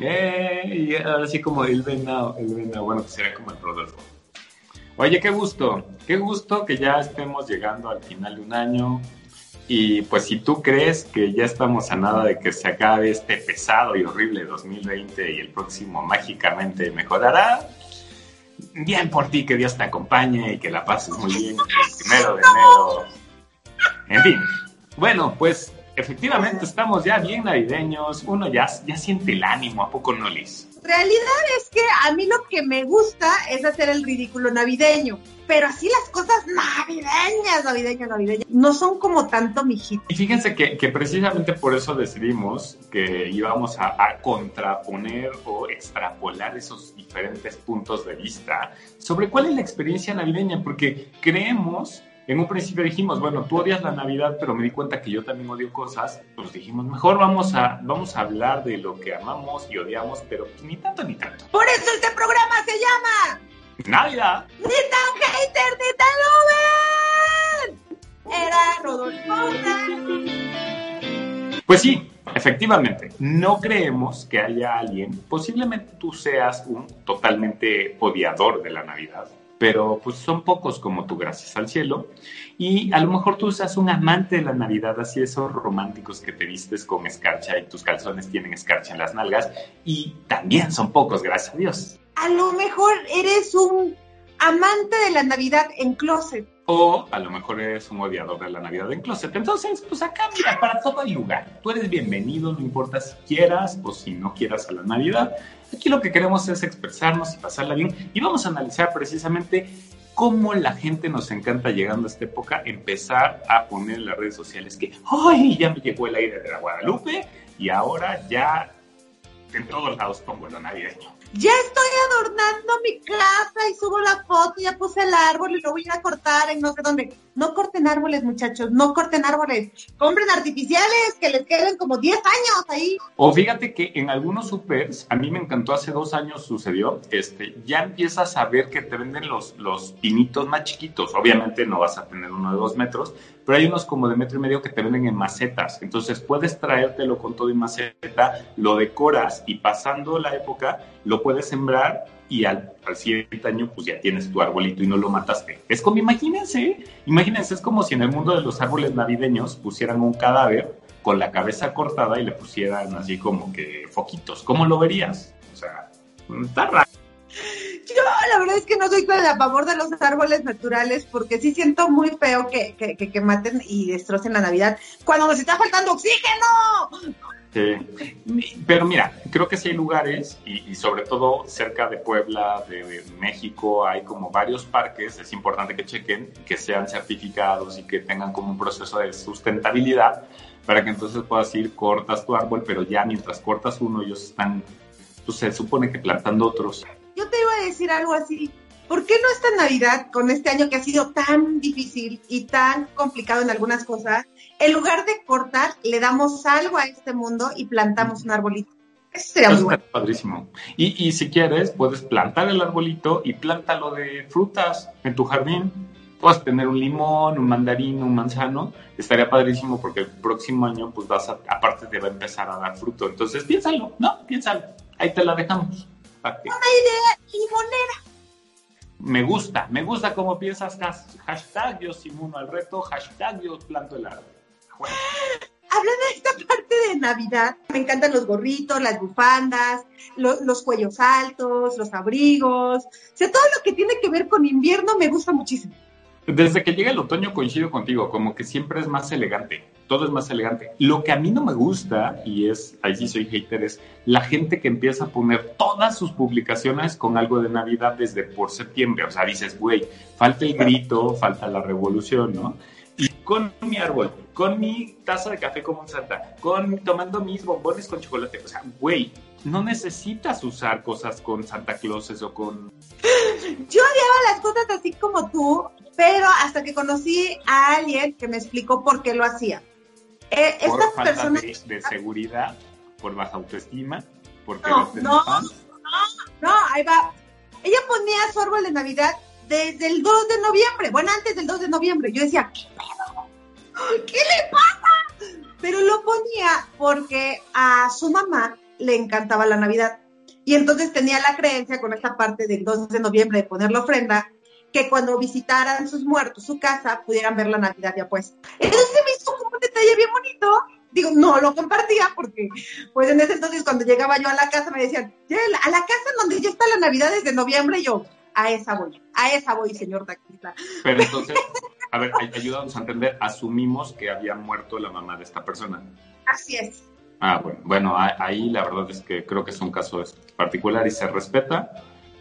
Y ahora sí como el venado, el venado, bueno, que sería como el Rodolfo. Oye, qué gusto, qué gusto que ya estemos llegando al final de un año. Y pues si tú crees que ya estamos a nada de que se acabe este pesado y horrible 2020 y el próximo mágicamente mejorará, bien por ti, que Dios te acompañe y que la pases muy bien el primero de enero. En fin, bueno, pues efectivamente estamos ya bien navideños, uno ya, ya siente el ánimo, ¿a poco no, Liz? Realidad es que a mí lo que me gusta es hacer el ridículo navideño, pero así las cosas navideñas, navideñas, navideñas, no son como tanto mi hit. Y fíjense que, que precisamente por eso decidimos que íbamos a, a contraponer o extrapolar esos diferentes puntos de vista sobre cuál es la experiencia navideña, porque creemos en un principio dijimos, bueno, tú odias la Navidad, pero me di cuenta que yo también odio cosas, pues dijimos, mejor vamos a, vamos a hablar de lo que amamos y odiamos, pero ni tanto ni tanto. Por eso este programa se llama Navidad. Ni tan hater, ni tan lover. Era Rodolfo. Pues sí, efectivamente, no creemos que haya alguien, posiblemente tú seas un totalmente odiador de la Navidad, pero pues son pocos como tú, gracias al cielo. Y a lo mejor tú seas un amante de la Navidad, así esos románticos que te vistes con escarcha y tus calzones tienen escarcha en las nalgas, y también son pocos, gracias a Dios. A lo mejor eres un amante de la Navidad en closet. O a lo mejor eres un odiador de la Navidad en closet. Entonces, pues acá, mira, para todo hay lugar. Tú eres bienvenido, no importa si quieras o si no quieras a la Navidad. Aquí lo que queremos es expresarnos y pasarla bien. Y vamos a analizar precisamente cómo la gente nos encanta llegando a esta época empezar a poner en las redes sociales que, ¡ay! Ya me llegó el aire de la Guadalupe y ahora ya en todos lados pongo lo navideño. Ya estoy adornando mi casa y subo la foto, ya puse el árbol y lo voy a cortar en no sé dónde. No corten árboles, muchachos, no corten árboles. Compren artificiales que les queden como 10 años ahí. O fíjate que en algunos supers, a mí me encantó, hace dos años sucedió, este, ya empiezas a ver que te venden los, los pinitos más chiquitos. Obviamente no vas a tener uno de dos metros, pero hay unos como de metro y medio que te venden en macetas. Entonces puedes traértelo con todo en maceta, lo decoras y pasando la época lo puedes sembrar y al, al, siguiente año pues ya tienes tu arbolito y no lo mataste. Es como, imagínense, imagínense, es como si en el mundo de los árboles navideños pusieran un cadáver con la cabeza cortada y le pusieran así como que foquitos. ¿Cómo lo verías? O sea, está raro. La verdad es que no soy tan a favor de los árboles naturales porque sí siento muy feo que, que, que, maten y destrocen la Navidad cuando nos está faltando oxígeno. Sí. Pero mira, creo que sí hay lugares, y, y sobre todo cerca de Puebla, de, de, México, hay como varios parques, es importante que chequen, que sean certificados y que tengan como un proceso de sustentabilidad, para que entonces puedas ir, cortas tu árbol, pero ya mientras cortas uno, ellos están, pues se supone que plantando otros. Yo te iba a decir algo así, ¿por qué no esta Navidad, con este año que ha sido tan difícil y tan complicado en algunas cosas, en lugar de cortar, le damos algo a este mundo y plantamos un arbolito? Eso sería muy bueno. Padrísimo. Y, y, si quieres, puedes plantar el arbolito y plántalo de frutas en tu jardín. Puedes tener un limón, un mandarín, un manzano. Estaría padrísimo porque el próximo año, pues vas a, aparte te va a empezar a dar fruto. Entonces piénsalo, ¿no? Piénsalo. Ahí te la dejamos. Una idea limonera. Me gusta, me gusta cómo piensas. Hashtag yo simuno al reto, hashtag yo planto el árbol. Bueno. Hablando de esta parte de Navidad, me encantan los gorritos, las bufandas, los, los, cuellos altos, los abrigos. O sea, todo lo que tiene que ver con invierno me gusta muchísimo. Desde que llega el otoño coincido contigo, como que siempre es más elegante, todo es más elegante. Lo que a mí no me gusta, y es, ahí sí soy hater, es la gente que empieza a poner todas sus publicaciones con algo de Navidad desde por septiembre. O sea, dices, güey, falta el grito, falta la revolución, ¿no? Y con mi árbol, con mi taza de café como un santa, con tomando mis bombones con chocolate. O sea, güey, no necesitas usar cosas con Santa Clauses o con... Yo odiaba las cosas así como tú, pero hasta que conocí a alguien que me explicó por qué lo hacía. Eh, por falta personas... de, de, seguridad, por baja autoestima, porque no, no, no, no, ahí va. Ella ponía su árbol de Navidad desde el 2 de noviembre, bueno, antes del 2 de noviembre. Yo decía, ¿qué pedo? ¿Qué le pasa? Pero lo ponía porque a su mamá le encantaba la Navidad. Y entonces tenía la creencia con esta parte del 2 de noviembre de poner la ofrenda, que cuando visitaran sus muertos, su casa, pudieran ver la Navidad ya pues. Entonces me hizo como un detalle bien bonito. Digo, no lo compartía porque, pues en ese entonces cuando llegaba yo a la casa me decían, a la casa donde ya está la Navidad desde noviembre, y yo, a esa voy, a esa voy, señor taxista. Pero entonces, a ver, ayúdanos a entender, asumimos que había muerto la mamá de esta persona. Así es. Ah, bueno, bueno, ahí la verdad es que creo que es un caso particular y se respeta,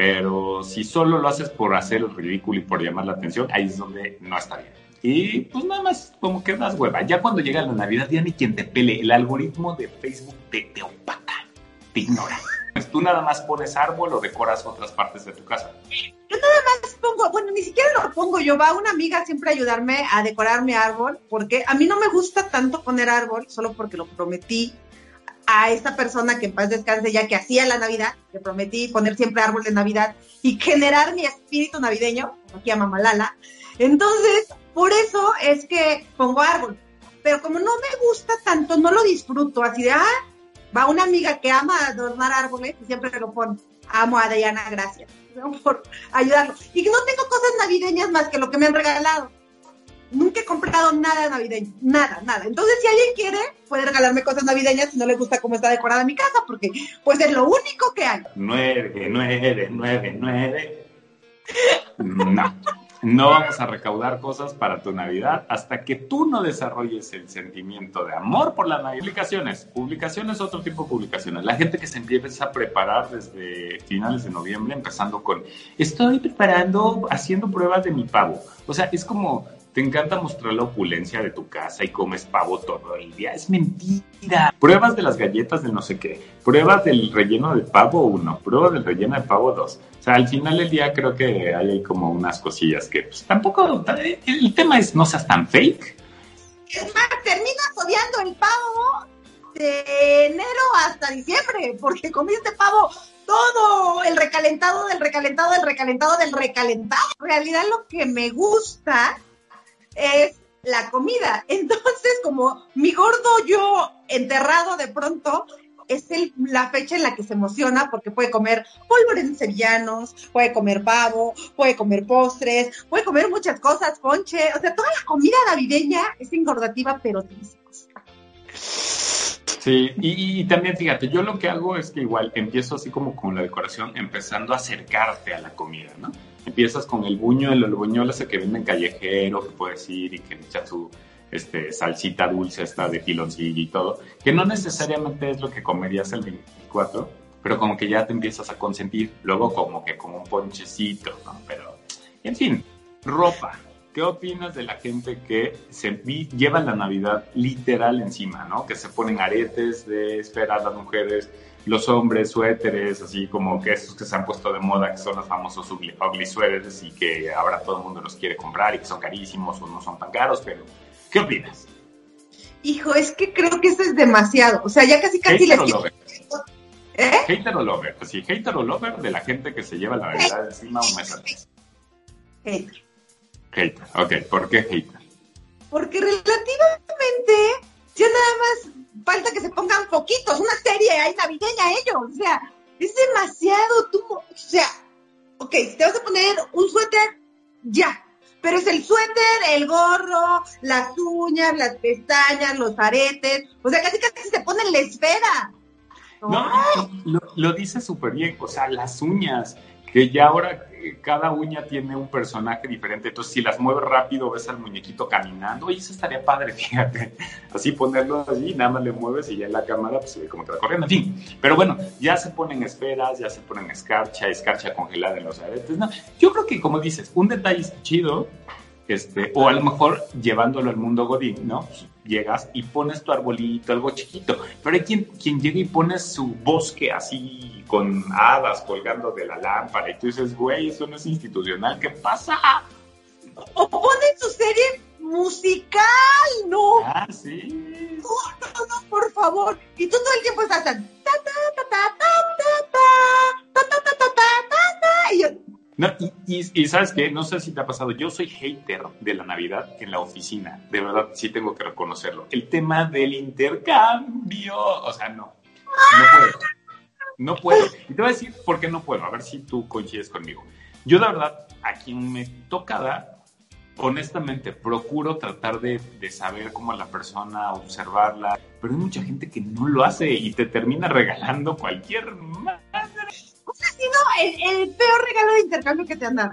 pero si solo lo haces por hacer el ridículo y por llamar la atención, ahí es donde no está bien. Y pues nada más como que das hueva. Ya cuando llega la Navidad, ya ni quien te pele. El algoritmo de Facebook te, te opaca, te ignora. Pues tú nada más pones árbol o decoras otras partes de tu casa. Yo nada más pongo, bueno, ni siquiera lo pongo yo, va una amiga siempre a ayudarme a decorar mi árbol, porque a mí no me gusta tanto poner árbol, solo porque lo prometí a esta persona que en paz descanse ya que hacía la Navidad, le prometí poner siempre árbol de Navidad y generar mi espíritu navideño, aquí a Mamalala. Entonces, por eso es que pongo árbol. Pero como no me gusta tanto, no lo disfruto, así de, ah, va una amiga que ama adornar árboles y siempre lo pone. Amo a Diana, gracias por ayudarlo. Y que no tengo cosas navideñas más que lo que me han regalado. Nunca he comprado nada navideño, nada, nada. Entonces, si alguien quiere, puede regalarme cosas navideñas si no le gusta cómo está decorada mi casa, porque pues es lo único que hay. Nueve, nueve, nueve, nueve. No no vamos a recaudar cosas para tu Navidad hasta que tú no desarrolles el sentimiento de amor por la Navidad. Publicaciones, publicaciones, otro tipo de publicaciones. La gente que se empieza a preparar desde finales de noviembre, empezando con, estoy preparando, haciendo pruebas de mi pavo. O sea, es como te encanta mostrar la opulencia de tu casa y comes pavo todo el día. Es mentira. Pruebas de las galletas de no sé qué. Pruebas del relleno de pavo uno. Pruebas del relleno de pavo dos. O sea, al final del día creo que hay ahí como unas cosillas que pues, tampoco... El tema es no seas tan fake. Es más, terminas odiando el pavo de enero hasta diciembre porque comiste pavo todo el recalentado del recalentado del recalentado del recalentado. En realidad lo que me gusta es la comida. Entonces, como mi gordo yo enterrado de pronto, es la fecha en la que se emociona porque puede comer polvorones sevillanos, puede comer pavo, puede comer postres, puede comer muchas cosas, ponche, o sea, toda la comida navideña es engordativa, pero deliciosa. Sí, y, también fíjate, yo lo que hago es que igual empiezo así como con la decoración, empezando a acercarte a la comida, ¿no? Empiezas con el buño, el, buñuelo ese que venden callejero, que puedes ir y que echa su este, salsita dulce esta de piloncillo y todo, que no necesariamente es lo que comerías el 24, pero como que ya te empiezas a consentir, luego como que como un ponchecito, ¿no? Pero, en fin, ropa, ¿Qué opinas de la gente que se lleva la Navidad literal encima, ¿no? Que se ponen aretes de esperar las mujeres, los hombres, suéteres, así como que esos que se han puesto de moda, que son los famosos ugly, suéteres y que ahora todo el mundo los quiere comprar y que son carísimos o no son tan caros, pero ¿qué opinas? Hijo, es que creo que eso es demasiado. O sea, ya casi casi les... ¿Eh? Hater o lover, pues sí, hater o lover de la gente que se lleva la Navidad encima un mes antes. Hater. Hater, ok. ¿Por qué hater? Porque relativamente ya nada más falta que se pongan poquitos, una serie ahí navideña ellos, o sea, es demasiado, tú, o sea, ok, si te vas a poner un suéter, ya, pero es el suéter, el gorro, las uñas, las pestañas, los aretes, o sea, casi casi se ponen la esfera. No, lo, lo dice súper bien, o sea, las uñas, que ya ahora cada uña tiene un personaje diferente, entonces si las mueves rápido ves al muñequito caminando, y eso estaría padre, fíjate, así ponerlo allí, nada más le mueves y ya en la cámara pues se ve como te va corriendo, en fin, pero bueno, ya se ponen esferas, ya se ponen escarcha, escarcha congelada en los aretes, no, yo creo que como dices, un detalle chido, este, o a lo mejor llevándolo al mundo godín, ¿no? Llegas y pones tu arbolito, algo chiquito, pero hay quien, quien llega y pone su bosque así con hadas colgando de la lámpara y tú dices, güey, eso no es institucional, ¿qué pasa? O ponen su serie musical, ¿no? Ah, sí. No, no, no, por favor. Y tú todo el tiempo estás no, y, sabes qué, no sé si te ha pasado, yo soy hater de la Navidad en la oficina, de verdad sí tengo que reconocerlo. El tema del intercambio, o sea, no. No puedo. No puedo. Y te voy a decir por qué no puedo. A ver si tú coincides conmigo. Yo, la verdad, a quien me toca dar, honestamente, procuro tratar de, saber cómo la persona, observarla, pero hay mucha gente que no lo hace y te termina regalando cualquier madre. ¿Cuál ha sido el, peor regalo de intercambio que te han dado?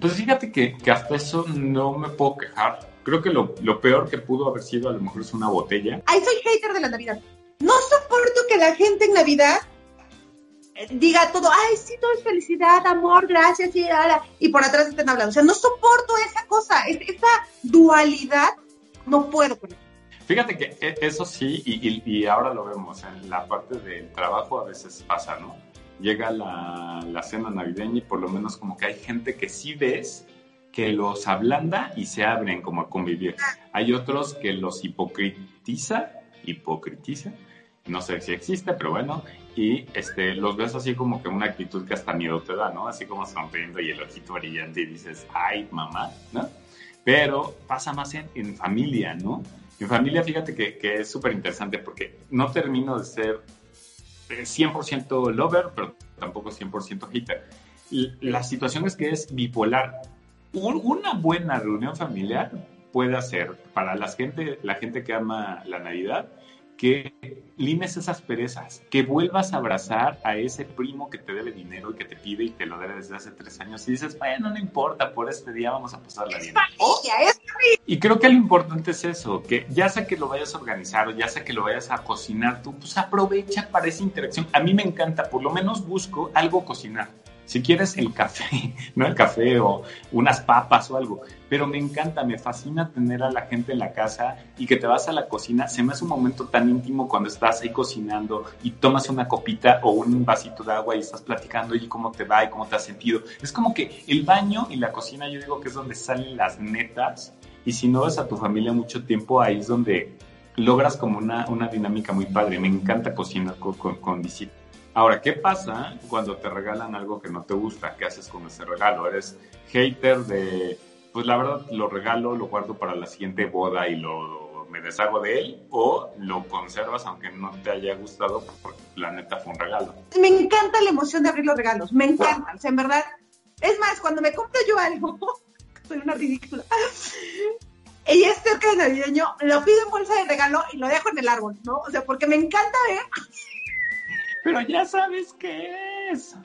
Pues fíjate que, hasta eso no me puedo quejar. Creo que lo, lo, peor que pudo haber sido a lo mejor es una botella. Ay, soy hater de la Navidad. No soporto que la gente en Navidad diga todo, ay, sí, todo es felicidad, amor, gracias, y, y por atrás estén hablando. O sea, no soporto esa cosa, esa dualidad, no puedo con eso. Fíjate que e, eso sí, y, y, ahora lo vemos, en la parte del trabajo a veces pasa, ¿no? Llega la, la cena navideña y por lo menos como que hay gente que sí ves que los ablanda y se abren como a convivir. Hay otros que los hipocritiza, hipocritiza, no sé si existe, pero bueno, y este, los ves así como que una actitud que hasta miedo te da, ¿no? Así como sonriendo y el ojito brillante y dices, ay, mamá, ¿no? Pero pasa más en, familia, ¿no? En familia, fíjate que, que es súper interesante porque no termino de ser 100% eh, lover, pero tampoco 100% hater. La situación es que es bipolar. una buena reunión familiar puede hacer para la gente, la gente que ama la Navidad, que limes esas perezas, que vuelvas a abrazar a ese primo que te debe dinero y que te pide y te lo debe desde hace tres años y dices, bueno, no importa, por este día vamos a pasarla bien. y creo que lo importante es eso, que ya sea que lo vayas a organizar o ya sea que lo vayas a cocinar tú, pues aprovecha para esa interacción. A mí me encanta, por lo menos busco algo cocinar si quieres el café, no el café o unas papas o algo, pero me encanta, me fascina tener a la gente en la casa y que te vas a la cocina, se me hace un momento tan íntimo cuando estás ahí cocinando y tomas una copita o un vasito de agua y estás platicando y cómo te va y cómo te has sentido. Es como que el baño y la cocina yo digo que es donde salen las netas y si no ves a tu familia mucho tiempo, ahí es donde logras como una, una dinámica muy padre. Me encanta cocinar con, con, con visitas. Ahora, ¿qué pasa cuando te regalan algo que no te gusta? ¿Qué haces con ese regalo? ¿Eres hater de, pues la verdad lo regalo, lo guardo para la siguiente boda y lo me deshago de él? ¿O lo conservas aunque no te haya gustado porque la neta fue un regalo? Me encanta la emoción de abrir los regalos, me encanta. O sea, en verdad, es más, cuando me compro yo algo, soy una ridícula. Y es cerca de navideño, lo pido en bolsa de regalo y lo dejo en el árbol, ¿no? O sea, porque me encanta ver pero ya sabes qué es.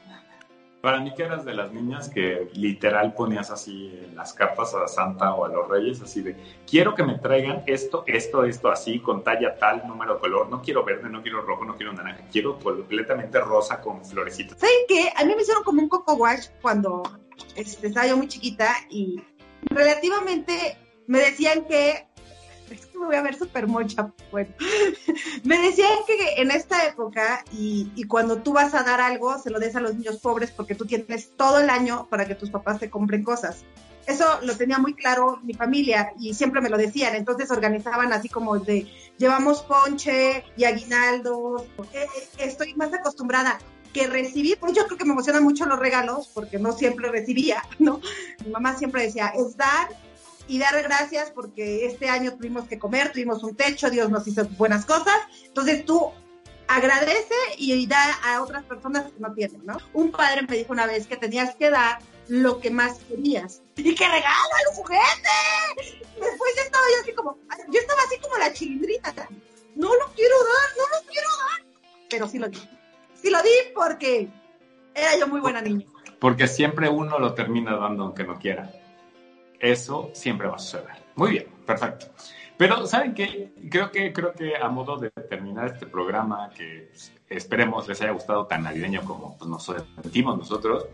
Para mí que eras de las niñas que literal ponías así las cartas a Santa o a los Reyes, así de, quiero que me traigan esto, esto, esto, así, con talla tal, número, color, no quiero verde, no quiero rojo, no quiero naranja, quiero completamente rosa con florecitas. ¿Saben qué? A mí me hicieron como un coco wash cuando este, estaba yo muy chiquita y relativamente me decían que me voy a ver súper mocha. Bueno, me decían que en esta época y, y, cuando tú vas a dar algo, se lo des a los niños pobres porque tú tienes todo el año para que tus papás te compren cosas. Eso lo tenía muy claro mi familia y siempre me lo decían. Entonces organizaban así como de llevamos ponche y aguinaldos. Eh, eh, estoy más acostumbrada que recibir, pues yo creo que me emocionan mucho los regalos porque no siempre recibía, ¿no? Mi mamá siempre decía, es dar y dar gracias porque este año tuvimos que comer, tuvimos un techo, Dios nos hizo buenas cosas. Entonces tú agradece y da a otras personas que no tienen, ¿no? Un padre me dijo una vez que tenías que dar lo que más querías. ¡Y que regalo el juguete! Después yo estaba yo así como, yo estaba así como la chilindrita. No lo quiero dar, no lo quiero dar. Pero sí lo di. Sí lo di porque era yo muy buena niña. Porque siempre uno lo termina dando aunque no quiera eso siempre va a suceder. Muy bien, perfecto. Pero, ¿saben qué? Creo que, creo que a modo de terminar este programa, que pues, esperemos les haya gustado tan navideño como pues, nos sentimos nosotros,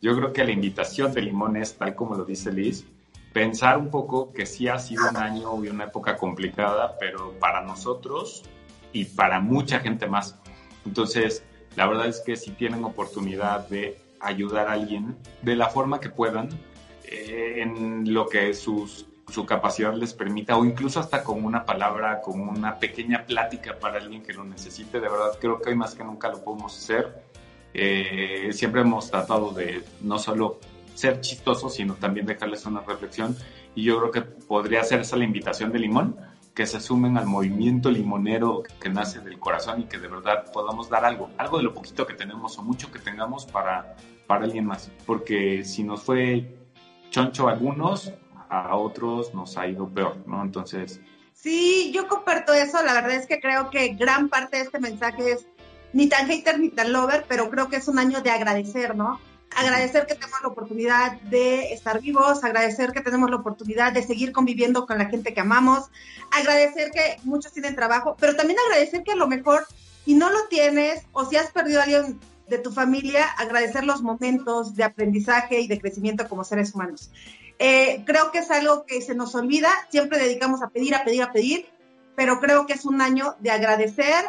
yo creo que la invitación de Limón es, tal como lo dice Liz, pensar un poco que sí ha sido un año y una época complicada, pero para nosotros y para mucha gente más. Entonces, la verdad es que si tienen oportunidad de ayudar a alguien de la forma que puedan, en lo que sus, su capacidad les permita, o incluso hasta con una palabra, con una pequeña plática para alguien que lo necesite. De verdad, creo que hoy más que nunca lo podemos hacer. Eh, siempre hemos tratado de no solo ser chistosos, sino también dejarles una reflexión. Y yo creo que podría esa la invitación de Limón, que se sumen al movimiento limonero que nace del corazón y que de verdad podamos dar algo, algo de lo poquito que tenemos o mucho que tengamos para, para alguien más. Porque si nos fue choncho a algunos, a otros nos ha ido peor, ¿no? Entonces... Sí, yo comparto eso. La verdad es que creo que gran parte de este mensaje es ni tan hater ni tan lover, pero creo que es un año de agradecer, ¿no? agradecer que tenemos la oportunidad de estar vivos, agradecer que tenemos la oportunidad de seguir conviviendo con la gente que amamos, agradecer que muchos tienen trabajo, pero también agradecer que a lo mejor si no lo tienes o si has perdido a alguien de tu familia, agradecer los momentos de aprendizaje y de crecimiento como seres humanos. Eh, creo que es algo que se nos olvida, siempre dedicamos a pedir, a pedir, a pedir, pero creo que es un año de agradecer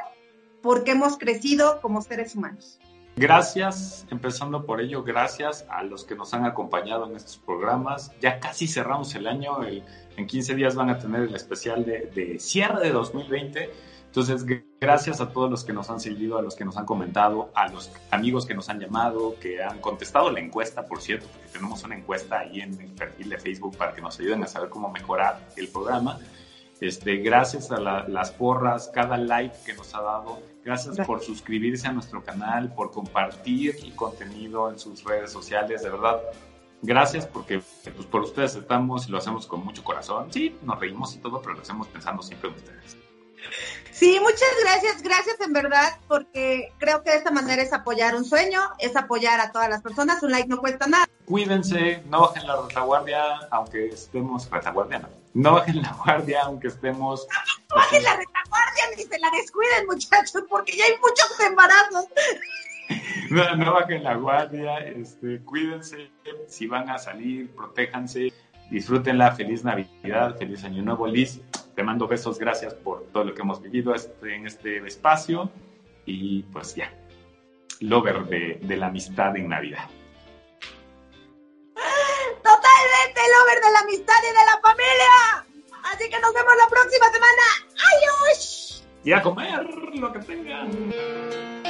porque hemos crecido como seres humanos. Gracias, empezando por ello, gracias a los que nos han acompañado en estos programas. Ya casi cerramos el año, en 15 días van a tener el especial de, cierre de 2020. Entonces, gracias a todos los que nos han seguido, a los que nos han comentado, a los amigos que nos han llamado, que han contestado la encuesta, por cierto, porque tenemos una encuesta ahí en el perfil de Facebook para que nos ayuden a saber cómo mejorar el programa. Este, gracias a las porras, cada like que nos ha dado, Gracias por suscribirse a nuestro canal, por compartir el contenido en sus redes sociales, de verdad. Gracias porque pues, por ustedes estamos y lo hacemos con mucho corazón. Sí, nos reímos y todo, pero lo hacemos pensando siempre en ustedes. Sí, muchas gracias, gracias en verdad, porque creo que de esta manera es apoyar un sueño, es apoyar a todas las personas, un like no cuesta nada. Cuídense, no bajen la retaguardia, aunque estemos retaguardia, no, no bajen la guardia, aunque estemos... No, bajen la retaguardia ni se la descuiden, muchachos, porque ya hay muchos embarazos. No, no bajen la guardia, este, cuídense, si van a salir, protéjanse, disfrútenla, feliz Navidad, feliz Año Nuevo, Liz te mando besos, gracias por todo lo que hemos vivido este, en este espacio y pues ya, lover de, de la amistad en Navidad. Totalmente lover de la amistad y de la familia. Así que nos vemos la próxima semana. ¡Adiós! Y a comer lo que tengan.